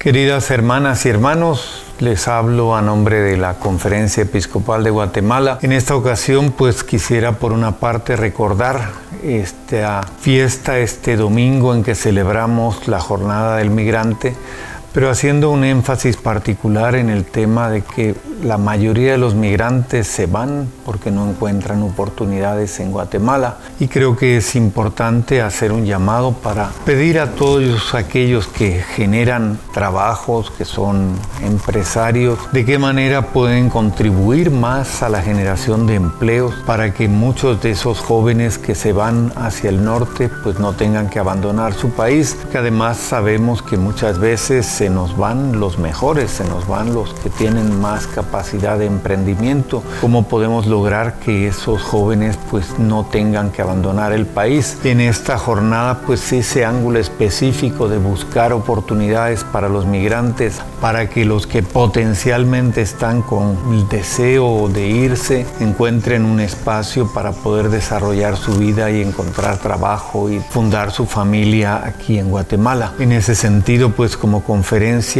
Queridas hermanas y hermanos, les hablo a nombre de la Conferencia Episcopal de Guatemala. En esta ocasión, pues quisiera por una parte recordar esta fiesta, este domingo en que celebramos la Jornada del Migrante, pero haciendo un énfasis particular en el tema de que la mayoría de los migrantes se van porque no encuentran oportunidades en Guatemala. Y creo que es importante hacer un llamado para pedir a todos aquellos que generan trabajos, que son empresarios, de qué manera pueden contribuir más a la generación de empleos para que muchos de esos jóvenes que se van hacia el norte pues no tengan que abandonar su país, que además sabemos que muchas veces se nos van los mejores, se nos van los que tienen más capacidad de emprendimiento, cómo podemos lograr que esos jóvenes pues no tengan que abandonar el país. En esta jornada pues ese ángulo específico de buscar oportunidades para los migrantes, para que los que potencialmente están con el deseo de irse encuentren un espacio para poder desarrollar su vida y encontrar trabajo y fundar su familia aquí en Guatemala. En ese sentido pues como conferencia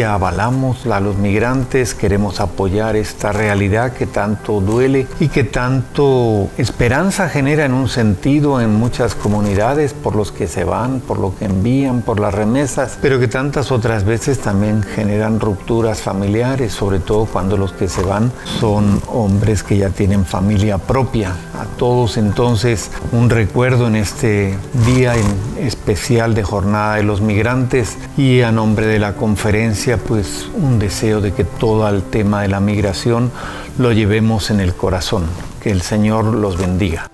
avalamos a los migrantes, queremos apoyar esta realidad que tanto duele y que tanto esperanza genera en un sentido en muchas comunidades por los que se van, por lo que envían, por las remesas, pero que tantas otras veces también generan rupturas familiares, sobre todo cuando los que se van son hombres que ya tienen familia propia. A todos entonces un recuerdo en este día especial de Jornada de los Migrantes y a nombre de la conferencia pues un deseo de que todo el tema de la migración lo llevemos en el corazón. Que el Señor los bendiga.